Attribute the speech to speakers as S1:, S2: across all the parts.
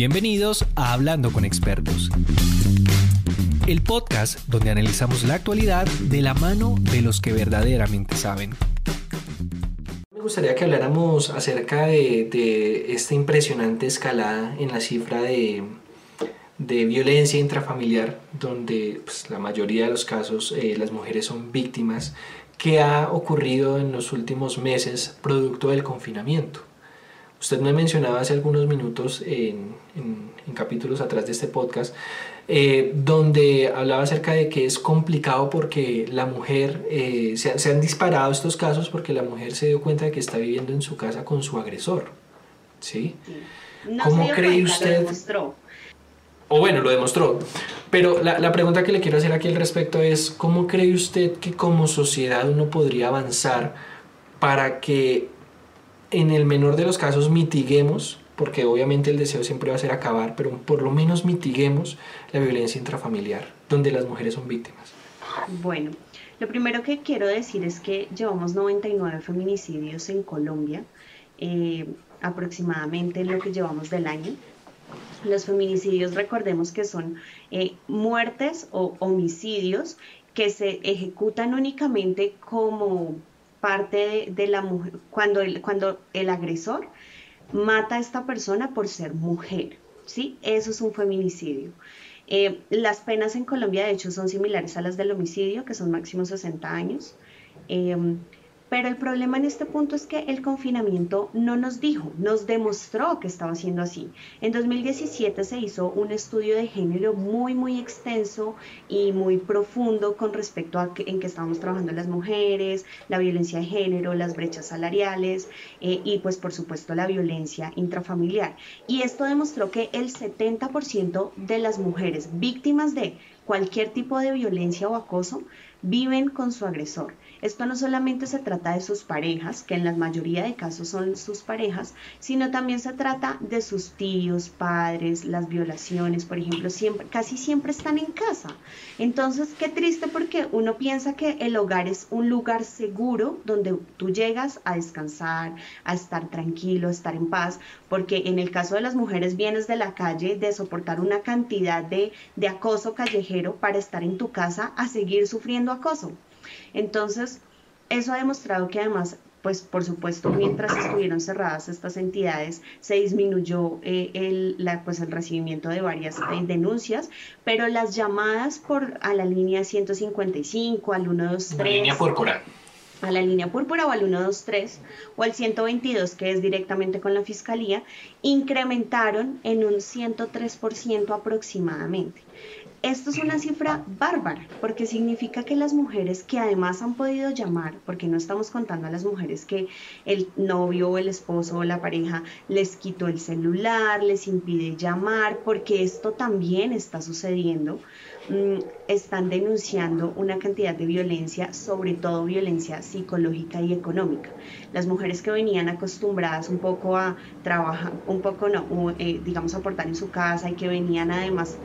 S1: Bienvenidos a Hablando con Expertos, el podcast donde analizamos la actualidad de la mano de los que verdaderamente saben.
S2: Me gustaría que habláramos acerca de, esta impresionante escalada en la cifra de, violencia intrafamiliar, donde pues, la mayoría de los casos eh, las mujeres son víctimas, que ha ocurrido en los últimos meses producto del confinamiento. Usted me mencionaba hace algunos minutos en, capítulos atrás de este podcast, eh, donde hablaba acerca de que es complicado porque la mujer, eh, se, han disparado estos casos porque la mujer se dio cuenta de que está viviendo en su casa con su agresor. ¿Sí?
S3: ¿Cómo cree usted? Lo.
S2: O bueno, lo demostró. Pero la, la pregunta que le quiero hacer aquí al respecto es, ¿cómo cree usted que como sociedad uno podría avanzar para que en el menor de los casos mitiguemos, porque obviamente el deseo siempre va a ser acabar, pero por lo menos mitiguemos la violencia intrafamiliar, donde las mujeres son víctimas.
S3: Bueno, lo primero que quiero decir es que llevamos 99 feminicidios en Colombia, eh, aproximadamente en lo que llevamos del año. Los feminicidios, recordemos que son eh, muertes o homicidios que se ejecutan únicamente como parte de, la mujer, cuando el, cuando el agresor mata a esta persona por ser mujer, ¿sí? Eso es un feminicidio. Eh, las penas en Colombia, de hecho, son similares a las del homicidio, que son máximo 60 años. Eh, pero el problema en este punto es que el confinamiento no nos dijo, nos demostró que estaba siendo así. En 2017 se hizo un estudio de género muy, muy extenso y muy profundo con respecto a en qué estábamos trabajando las mujeres, la violencia de género, las brechas salariales eh, y pues por supuesto la violencia intrafamiliar. Y esto demostró que el 70% de las mujeres víctimas de cualquier tipo de violencia o acoso viven con su agresor. Esto no solamente se trata de sus parejas, que en la mayoría de casos son sus parejas, sino también se trata de sus tíos, padres, las violaciones, por ejemplo, siempre, casi siempre están en casa. Entonces, qué triste porque uno piensa que el hogar es un lugar seguro donde tú llegas a descansar, a estar tranquilo, a estar en paz, porque en el caso de las mujeres vienes de la calle de soportar una cantidad de, de acoso callejero para estar en tu casa a seguir sufriendo acoso. Entonces, eso ha demostrado que además pues por supuesto, mientras estuvieron cerradas estas entidades, se disminuyó eh, el, la, pues, el recibimiento de varias eh, denuncias, pero las llamadas por, a la línea 155, al 123... La
S2: línea púrpura.
S3: A la línea púrpura o al 123 o al 122, que es directamente con la fiscalía, incrementaron en un 103% aproximadamente. Esto es una cifra bárbara, porque significa que las mujeres que además han podido llamar, porque no estamos contando a las mujeres que el novio o el esposo o la pareja les quitó el celular, les impide llamar, porque esto también está sucediendo, mm, están denunciando una cantidad de violencia, sobre todo violencia psicológica y económica. Las mujeres que venían acostumbradas un poco a trabajar, un poco no, eh, digamos aportar en su casa y que venían además...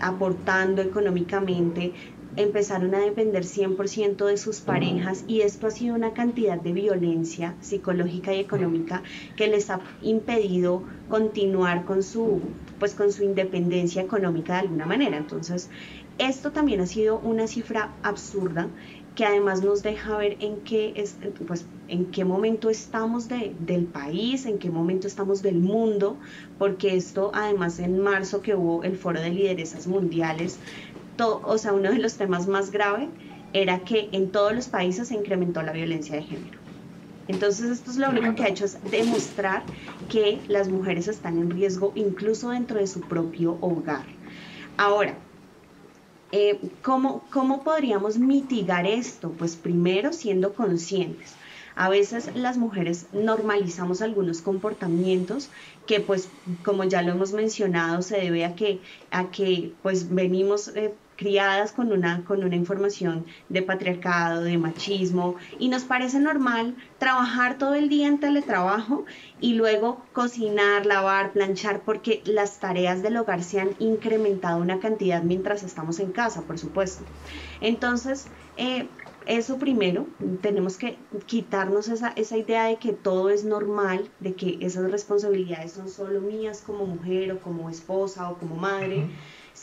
S3: aportando económicamente, empezaron a depender 100% de sus parejas y esto ha sido una cantidad de violencia psicológica y económica que les ha impedido continuar con su pues con su independencia económica de alguna manera. Entonces, esto también ha sido una cifra absurda que además nos deja ver en qué, pues, en qué momento estamos del país, en qué momento estamos del mundo, porque esto además en marzo que hubo el foro de lideresas mundiales, o sea, uno de los temas más graves era que en todos los países se incrementó la violencia de género. Entonces esto es lo único que ha hecho es demostrar que las mujeres están en riesgo incluso dentro de su propio hogar. Ahora, eh, ¿cómo, ¿cómo podríamos mitigar esto? Pues primero siendo conscientes. A veces las mujeres normalizamos algunos comportamientos que pues como ya lo hemos mencionado se debe a que, a que pues venimos eh, criadas con una, con una información de patriarcado, de machismo, y nos parece normal trabajar todo el día en teletrabajo y luego cocinar, lavar, planchar, porque las tareas del hogar se han incrementado una cantidad mientras estamos en casa, por supuesto. Entonces, eh, eso primero, tenemos que quitarnos esa, esa, idea de que todo es normal, de que esas responsabilidades son solo mías como mujer o como esposa o como madre,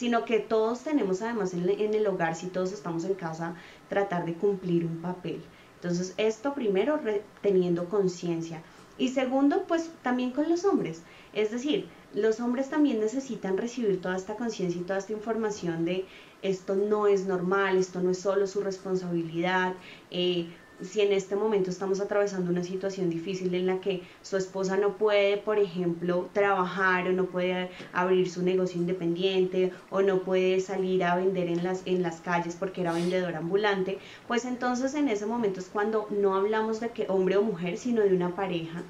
S3: sino que todos tenemos además en, el hogar, si todos estamos en casa, tratar de cumplir un papel. Entonces, esto primero teniendo conciencia. Y segundo, pues también con los hombres. Es decir, los hombres también necesitan recibir toda esta conciencia y toda esta información de esto no es normal, esto no es solo su responsabilidad. Eh, si en este momento estamos atravesando una situación difícil en la que su esposa no puede, por ejemplo, trabajar o no puede abrir su negocio independiente o no puede salir a vender en las, en las calles porque era vendedor ambulante, pues entonces en ese momento es cuando no hablamos de que hombre o mujer, sino de una pareja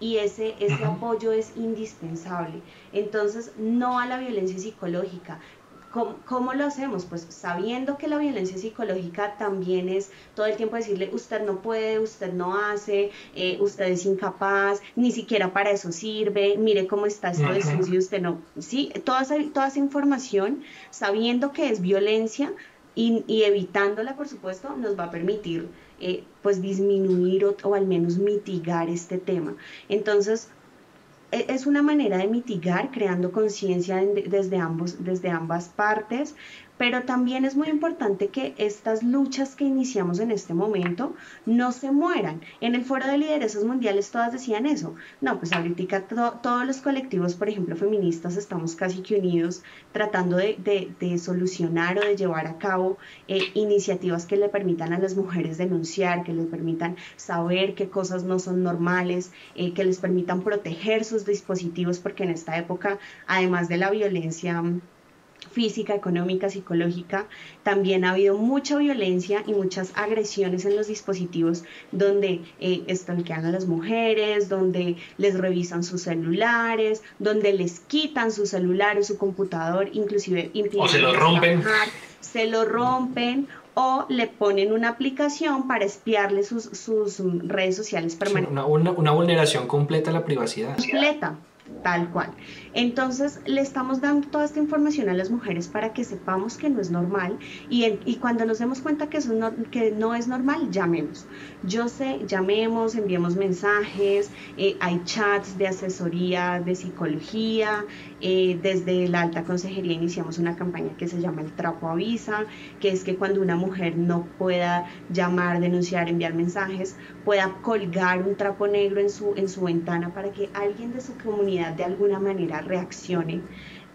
S3: y ese, ese apoyo es indispensable. Entonces, no a la violencia psicológica. ¿Cómo, lo hacemos? Pues sabiendo que la violencia psicológica también es todo el tiempo decirle, usted no puede, usted no hace, eh, usted es incapaz, ni siquiera para eso sirve, mire cómo está esto de sucio, usted no. Sí, toda esa, toda esa información, sabiendo que es violencia y, y evitándola, por supuesto, nos va a permitir eh, pues disminuir o, al menos mitigar este tema. Entonces, es una manera de mitigar creando conciencia desde, ambos, desde ambas partes, pero también es muy importante que estas luchas que iniciamos en este momento no se mueran. En el foro de lideresas mundiales todas decían eso. No, pues ahorita todos los colectivos, por ejemplo, feministas, estamos casi que unidos tratando de, solucionar o de llevar a cabo eh, iniciativas que le permitan a las mujeres denunciar, que les permitan saber qué cosas no son normales, eh, que les permitan proteger sus dispositivos, porque en esta época, además de la violencia, física, económica, psicológica. También ha habido mucha violencia y muchas agresiones en los dispositivos donde eh, a las mujeres, donde les revisan sus celulares, donde les quitan sus celulares, su computador, inclusive
S2: o se lo rompen.
S3: se lo rompen o le ponen una aplicación para espiarle sus, sus redes sociales permanentes.
S2: una, una, vulneración completa a la privacidad.
S3: Completa, tal cual. Entonces le estamos dando toda esta información a las mujeres para que sepamos que no es normal y, cuando nos demos cuenta que, eso no, que no es normal, llamemos. Yo sé, llamemos, enviemos mensajes, eh, hay chats de asesoría de psicología, eh, desde la alta consejería iniciamos una campaña que se llama el trapo avisa, que es que cuando una mujer no pueda llamar, denunciar, enviar mensajes, pueda colgar un trapo negro en su, en su ventana para que alguien de su comunidad de alguna manera reaccione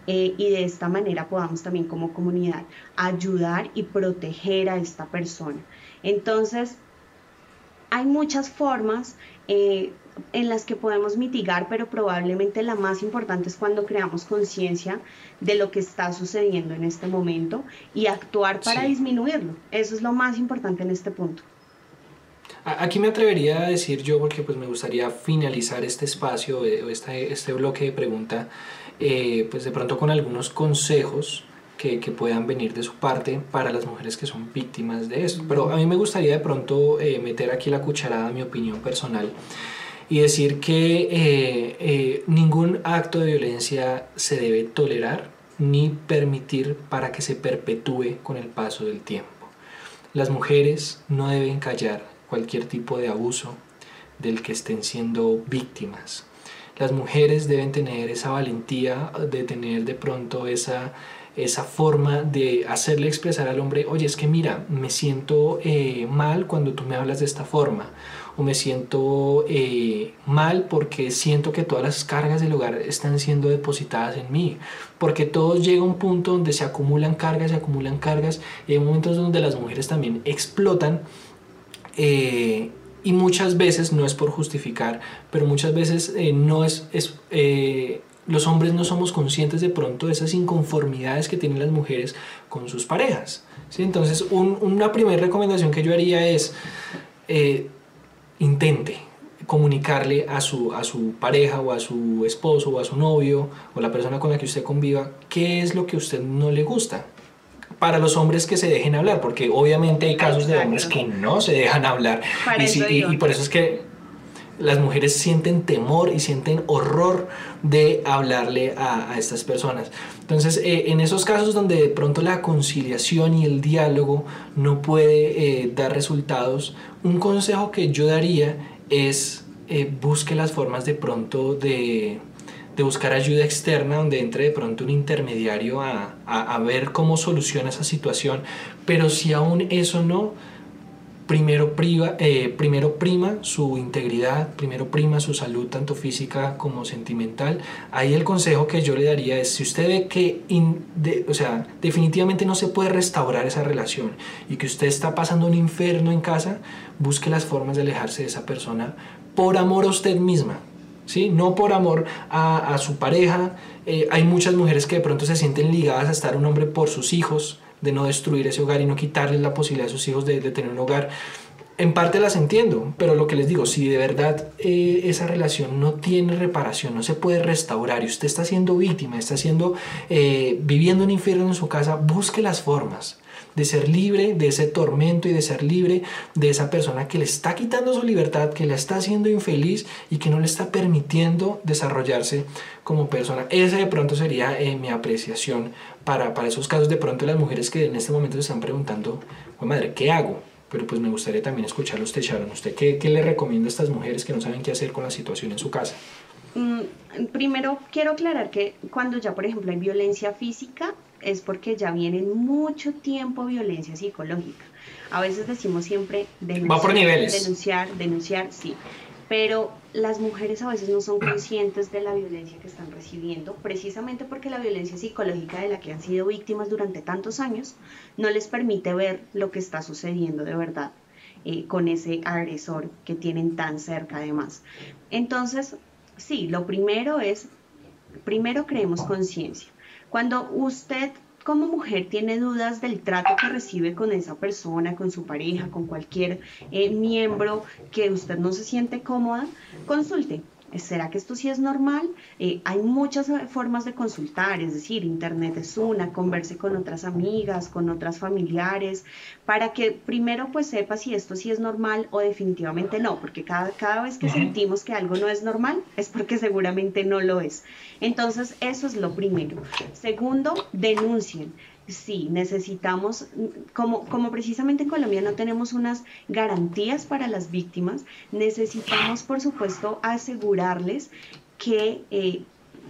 S3: eh, y de esta manera podamos también como comunidad ayudar y proteger a esta persona. Entonces, hay muchas formas eh, en las que podemos mitigar, pero probablemente la más importante es cuando creamos conciencia de lo que está sucediendo en este momento y actuar para disminuirlo. Eso es lo más importante en este punto.
S2: Aquí me atrevería a decir yo, porque pues me gustaría finalizar este espacio, este, este bloque de pregunta, eh, pues de pronto con algunos consejos que, que, puedan venir de su parte para las mujeres que son víctimas de esto. Pero a mí me gustaría de pronto eh, meter aquí la cucharada, mi opinión personal, y decir que ningún acto de violencia se debe tolerar ni permitir para que se perpetúe con el paso del tiempo. Las mujeres no deben callar cualquier tipo de abuso del que estén siendo víctimas. Las mujeres deben tener esa valentía de tener de pronto esa, esa forma de hacerle expresar al hombre, oye, es que mira, me siento eh, mal cuando tú me hablas de esta forma, o me siento eh, mal porque siento que todas las cargas del hogar están siendo depositadas en mí, porque todos llega a un punto donde se acumulan cargas, se acumulan cargas, y hay momentos donde las mujeres también explotan eh, y muchas veces, no es por justificar, pero muchas veces eh, no es, es los hombres no somos conscientes de pronto de esas inconformidades que tienen las mujeres con sus parejas. ¿sí? Entonces, una primera recomendación que yo haría es, intente comunicarle a su, a su pareja o a su esposo o a su novio o la persona con la que usted conviva qué es lo que a usted no le gusta para los hombres que se dejen hablar, porque obviamente hay casos de hombres que no se dejan hablar. y, por eso es que las mujeres sienten temor y sienten horror de hablarle a, estas personas. Entonces, eh, en esos casos donde de pronto la conciliación y el diálogo no puede eh, dar resultados, un consejo que yo daría es eh, busque las formas de pronto de, buscar ayuda externa donde entre de pronto un intermediario a, a ver cómo soluciona esa situación, pero si aún eso no, eh, primero prima su integridad, primero prima su salud, tanto física como sentimental. Ahí el consejo que yo le daría es, si usted ve que o sea, definitivamente no se puede restaurar esa relación y que usted está pasando un infierno en casa, busque las formas de alejarse de esa persona por amor a usted misma. ¿Sí? No por amor a, su pareja. Eh, hay muchas mujeres que de pronto se sienten ligadas a estar un hombre por sus hijos, de no destruir ese hogar y no quitarles la posibilidad a sus hijos de, tener un hogar. En parte las entiendo, pero lo que les digo, si de verdad eh, esa relación no tiene reparación, no se puede restaurar y usted está siendo víctima, está siendo, eh, viviendo un infierno en su casa, busque las formas de ser libre de ese tormento y de ser libre de esa persona que le está quitando su libertad, que le está haciendo infeliz y que no le está permitiendo desarrollarse como persona. Esa de pronto sería eh, mi apreciación para, para esos casos de pronto las mujeres que en este momento se están preguntando, madre, ¿qué hago? Pero pues me gustaría también escucharlo usted, Sharon. ¿Usted qué, qué le recomienda a estas mujeres que no saben qué hacer con la situación en su casa?
S3: Mm, primero quiero aclarar que cuando ya, por ejemplo, hay violencia física, es porque ya viene mucho tiempo violencia psicológica. A veces decimos siempre
S2: denunciar, por niveles.
S3: denunciar, denunciar, sí. Pero las mujeres a veces no son conscientes de la violencia que están recibiendo, precisamente porque la violencia psicológica de la que han sido víctimas durante tantos años no les permite ver lo que está sucediendo de verdad eh, con ese agresor que tienen tan cerca además. Entonces, sí, lo primero es, primero creemos conciencia. Cuando usted como mujer tiene dudas del trato que recibe con esa persona, con su pareja, con cualquier eh, miembro que usted no se siente cómoda, consulte. ¿Será que esto sí es normal? Eh, hay muchas eh, formas de consultar, es decir, internet es una, converse con otras amigas, con otras familiares, para que primero pues sepa si esto sí es normal o definitivamente no, porque cada, cada vez que sentimos que algo no es normal es porque seguramente no lo es. Entonces, eso es lo primero. Segundo, denuncien sí, necesitamos, como, como precisamente en Colombia no tenemos unas garantías para las víctimas, necesitamos, por supuesto, asegurarles que eh,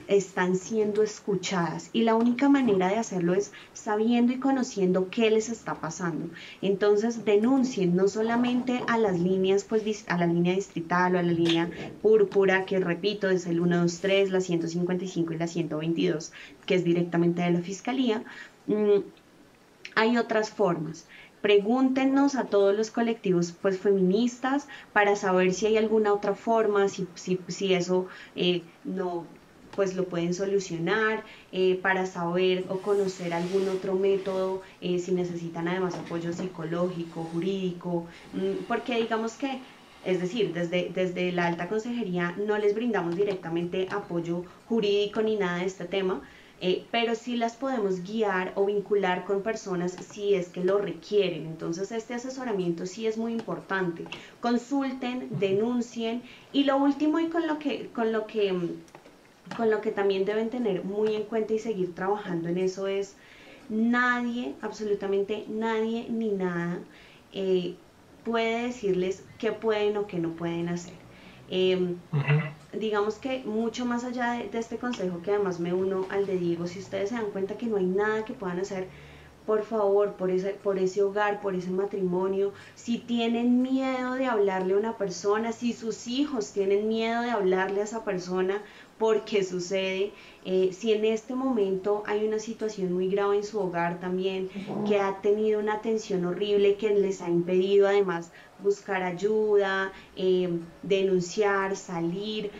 S3: están siendo escuchadas y la única manera de hacerlo es sabiendo y conociendo qué les está pasando. Entonces denuncien no solamente a las líneas, pues a la línea distrital o a la línea púrpura, que repito es el 123, la 155 y la 122, que es directamente de la fiscalía, Mm, hay otras formas. Pregúntenos a todos los colectivos pues, feministas para saber si hay alguna otra forma, si, si, eso eh, no pues lo pueden solucionar, eh, para saber o conocer algún otro método, eh, si necesitan además apoyo psicológico, jurídico, mm, porque digamos que, es decir, desde, desde la alta consejería no les brindamos directamente apoyo jurídico ni nada de este tema, eh, pero sí las podemos guiar o vincular con personas si es que lo requieren. Entonces este asesoramiento sí es muy importante. Consulten, denuncien y lo último y con lo que, con lo que, con lo que también deben tener muy en cuenta y seguir trabajando en eso es nadie, absolutamente nadie ni nada eh, puede decirles qué pueden o qué no pueden hacer. Em, digamos que mucho más allá de, este consejo, que además me uno al de Diego, si ustedes se dan cuenta que no hay nada que puedan hacer, por favor, por ese, por ese hogar, por ese matrimonio, si tienen miedo de hablarle a una persona, si sus hijos tienen miedo de hablarle a esa persona, porque sucede, eh, si en este momento hay una situación muy grave en su hogar también, que ha tenido una tensión horrible que les ha impedido además buscar ayuda, eh, denunciar, salir,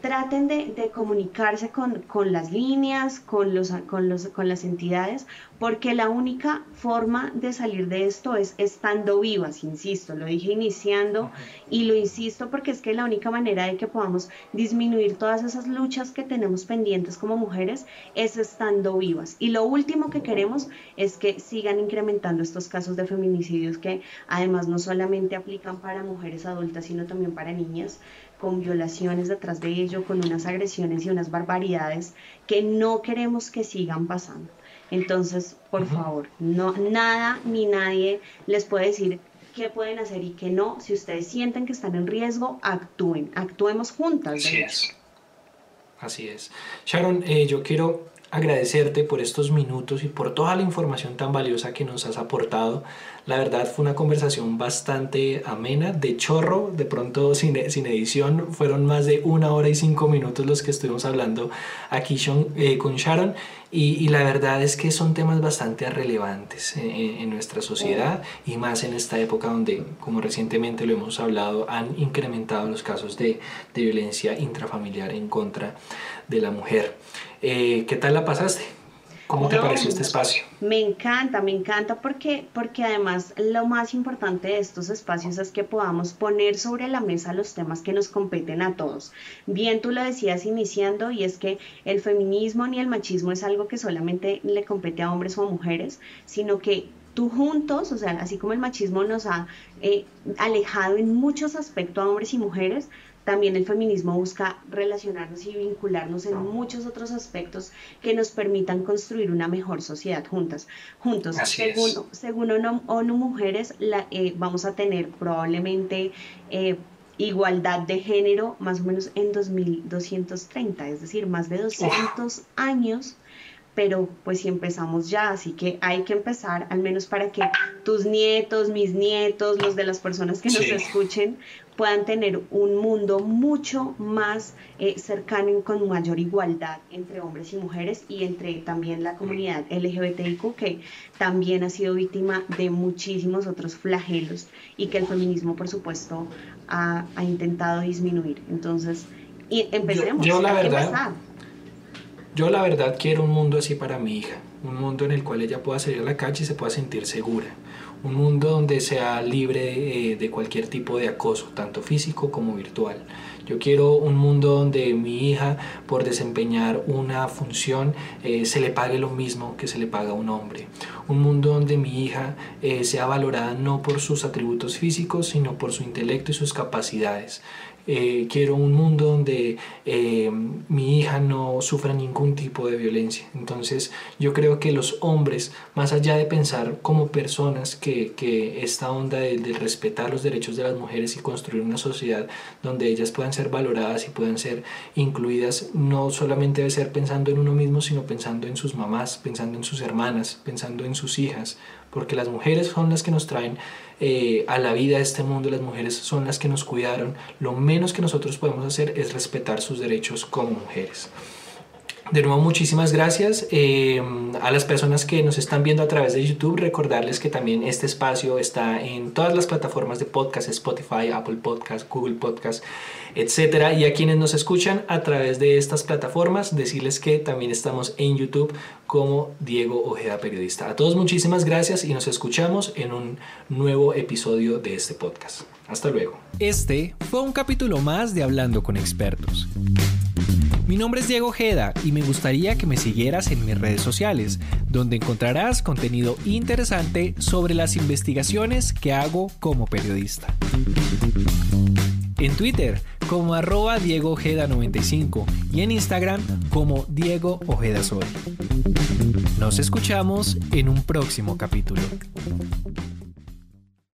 S3: traten de, comunicarse con, las líneas, con, los, con, los, con las entidades, porque la única forma de salir de esto es estando vivas, insisto, lo dije iniciando y lo insisto porque es que la única manera de que podamos disminuir todas esas luchas que tenemos pendientes como mujeres es estando vivas. Y lo último que queremos es que sigan incrementando estos casos de feminicidios que además no solamente aplican para mujeres adultas, sino también para niñas con violaciones detrás de ello, con unas agresiones y unas barbaridades que no queremos que sigan pasando. Entonces, por favor, no, nada ni nadie les puede decir qué pueden hacer y qué no. Si ustedes sienten que están en riesgo, actúen, actuemos juntas.
S2: Así es. Así es. Sharon, eh, yo quiero agradecerte por estos minutos y por toda la información tan valiosa que nos has aportado. La verdad fue una conversación bastante amena, de chorro, de pronto sin, sin edición. Fueron más de una hora y cinco minutos los que estuvimos hablando aquí eh, con Sharon y, la verdad es que son temas bastante relevantes en, nuestra sociedad y más en esta época donde, como recientemente lo hemos hablado, han incrementado los casos de, de violencia intrafamiliar en contra de la mujer. Eh, ¿Qué tal la pasaste? ¿Cómo te pareció este espacio?
S3: Me encanta, me encanta porque, porque además lo más importante de estos espacios es que podamos poner sobre la mesa los temas que nos competen a todos. Bien, tú lo decías iniciando y es que el feminismo ni el machismo es algo que solamente le compete a hombres o a mujeres, sino que tú juntos, o sea, así como el machismo nos ha eh, alejado en muchos aspectos a hombres y mujeres, también el feminismo busca relacionarnos y vincularnos en muchos otros aspectos que nos permitan construir una mejor sociedad juntas. Juntos, según, según ONU, Mujeres, la, eh, vamos a tener probablemente eh, igualdad de género más o menos en 2230, es decir, más de 200 años pero pues si empezamos ya, así que hay que empezar al menos para que tus nietos, mis nietos, los de las personas que nos escuchen, puedan tener un mundo mucho más eh, cercano y con mayor igualdad entre hombres y mujeres y entre también la comunidad LGBTIQ que también ha sido víctima de muchísimos otros flagelos y que el feminismo por supuesto ha, intentado disminuir. Entonces, y empecemos.
S2: Yo, la verdad, yo la verdad quiero un mundo así para mi hija, un mundo en el cual ella pueda salir a la calle y se pueda sentir segura un mundo donde sea libre eh, de cualquier tipo de acoso, tanto físico como virtual. Yo quiero un mundo donde mi hija, por desempeñar una función, eh, se le pague lo mismo que se le paga a un hombre. Un mundo donde mi hija eh, sea valorada no por sus atributos físicos, sino por su intelecto y sus capacidades. Eh, quiero un mundo donde eh, mi hija no sufra ningún tipo de violencia. Entonces yo creo que los hombres, más allá de pensar como personas que, que esta onda de, de, respetar los derechos de las mujeres y construir una sociedad donde ellas puedan ser valoradas y puedan ser incluidas, no solamente debe ser pensando en uno mismo, sino pensando en sus mamás, pensando en sus hermanas, pensando en sus hijas, porque las mujeres son las que nos traen eh, a la vida de este mundo, las mujeres son las que nos cuidaron, lo menos que nosotros podemos hacer es respetar sus derechos como mujeres. De nuevo, muchísimas gracias eh, a las personas que nos están viendo a través de YouTube. Recordarles que también este espacio está en todas las plataformas de podcast, Spotify, Apple Podcast, Google Podcast, etc. Y a quienes nos escuchan a través de estas plataformas, decirles que también estamos en YouTube como Diego Ojeda Periodista. A todos muchísimas gracias y nos escuchamos en un nuevo episodio de este podcast. Hasta luego.
S1: Este fue un capítulo más de Hablando con Expertos. Mi nombre es Diego Ojeda y me gustaría que me siguieras en mis redes sociales, donde encontrarás contenido interesante sobre las investigaciones que hago como periodista. En Twitter como arroba Diego Ojeda 95 y en Instagram como Diego Ojeda Soy. Nos escuchamos en un próximo capítulo.